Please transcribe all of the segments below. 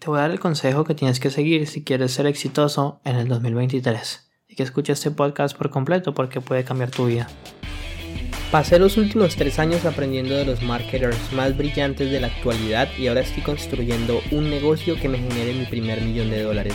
te voy a dar el consejo que tienes que seguir si quieres ser exitoso en el 2023. Y que escuches este podcast por completo porque puede cambiar tu vida. Pasé los últimos tres años aprendiendo de los marketers más brillantes de la actualidad y ahora estoy construyendo un negocio que me genere mi primer millón de dólares.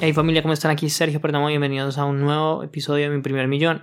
Hey familia, ¿cómo están? Aquí Sergio Perdomo, bienvenidos a un nuevo episodio de mi primer millón.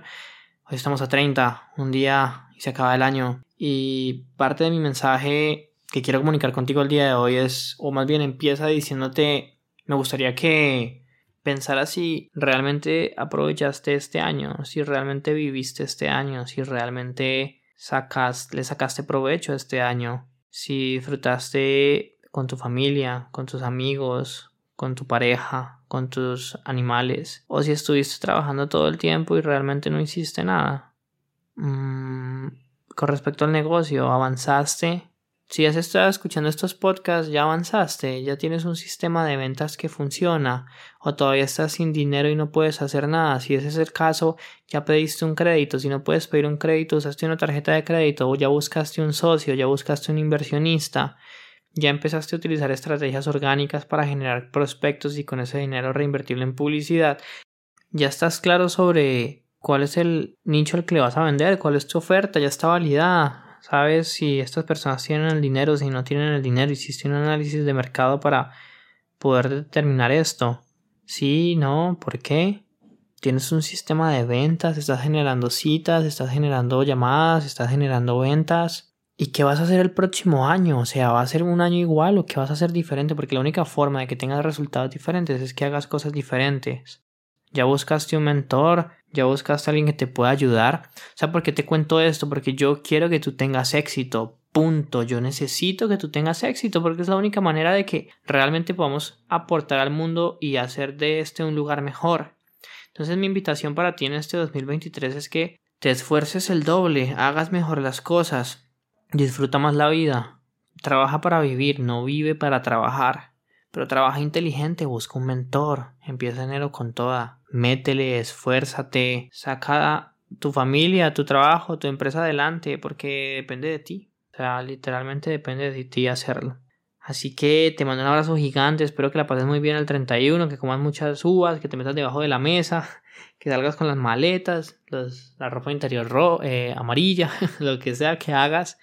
Hoy estamos a 30, un día y se acaba el año. Y parte de mi mensaje que quiero comunicar contigo el día de hoy es, o más bien empieza diciéndote, me gustaría que pensaras si realmente aprovechaste este año, si realmente viviste este año, si realmente sacas, le sacaste provecho este año, si disfrutaste con tu familia, con tus amigos, con tu pareja, con tus animales, o si estuviste trabajando todo el tiempo y realmente no hiciste nada. Mm, con respecto al negocio, avanzaste si has estado escuchando estos podcasts, ya avanzaste, ya tienes un sistema de ventas que funciona, o todavía estás sin dinero y no puedes hacer nada. Si ese es el caso, ya pediste un crédito. Si no puedes pedir un crédito, usaste una tarjeta de crédito, o ya buscaste un socio, ya buscaste un inversionista, ya empezaste a utilizar estrategias orgánicas para generar prospectos y con ese dinero reinvertirlo en publicidad. Ya estás claro sobre cuál es el nicho al que le vas a vender, cuál es tu oferta, ya está validada sabes si estas personas tienen el dinero, si no tienen el dinero, hiciste un análisis de mercado para poder determinar esto. Sí, no, ¿por qué? Tienes un sistema de ventas, estás generando citas, estás generando llamadas, estás generando ventas. ¿Y qué vas a hacer el próximo año? O sea, ¿va a ser un año igual o qué vas a hacer diferente? Porque la única forma de que tengas resultados diferentes es que hagas cosas diferentes. Ya buscaste un mentor, ya buscaste a alguien que te pueda ayudar. O sea, ¿por qué te cuento esto? Porque yo quiero que tú tengas éxito. Punto. Yo necesito que tú tengas éxito porque es la única manera de que realmente podamos aportar al mundo y hacer de este un lugar mejor. Entonces mi invitación para ti en este 2023 es que te esfuerces el doble, hagas mejor las cosas, disfruta más la vida, trabaja para vivir, no vive para trabajar. Pero trabaja inteligente, busca un mentor, empieza enero con toda, métele, esfuérzate, saca tu familia, tu trabajo, tu empresa adelante, porque depende de ti. O sea, literalmente depende de ti hacerlo. Así que te mando un abrazo gigante, espero que la pases muy bien el 31, que comas muchas uvas, que te metas debajo de la mesa, que salgas con las maletas, la ropa interior eh, amarilla, lo que sea que hagas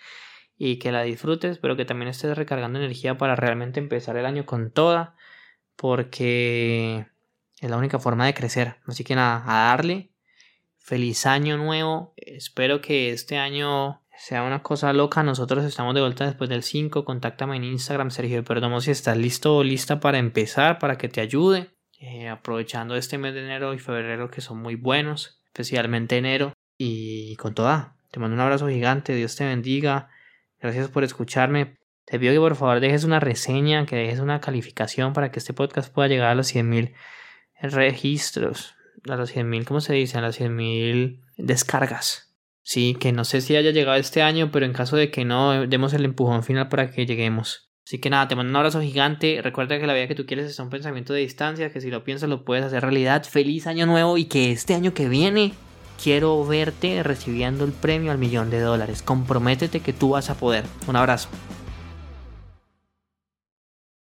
y que la disfrutes, pero que también estés recargando energía para realmente empezar el año con toda, porque es la única forma de crecer. Así que nada, a darle. Feliz año nuevo. Espero que este año sea una cosa loca. Nosotros estamos de vuelta después del 5. Contáctame en Instagram, Sergio Perdomo, si estás listo o lista para empezar, para que te ayude. Eh, aprovechando este mes de enero y febrero que son muy buenos, especialmente enero. Y con toda, te mando un abrazo gigante. Dios te bendiga. Gracias por escucharme. Te pido que por favor dejes una reseña, que dejes una calificación para que este podcast pueda llegar a los 100.000 registros, a los 100.000, ¿cómo se dice? A las 100.000 descargas. Sí, que no sé si haya llegado este año, pero en caso de que no, demos el empujón final para que lleguemos. Así que nada, te mando un abrazo gigante. Recuerda que la vida que tú quieres es un pensamiento de distancia, que si lo piensas lo puedes hacer realidad. Feliz año nuevo y que este año que viene quiero verte recibiendo el premio al millón de dólares. Comprométete que tú vas a poder. Un abrazo.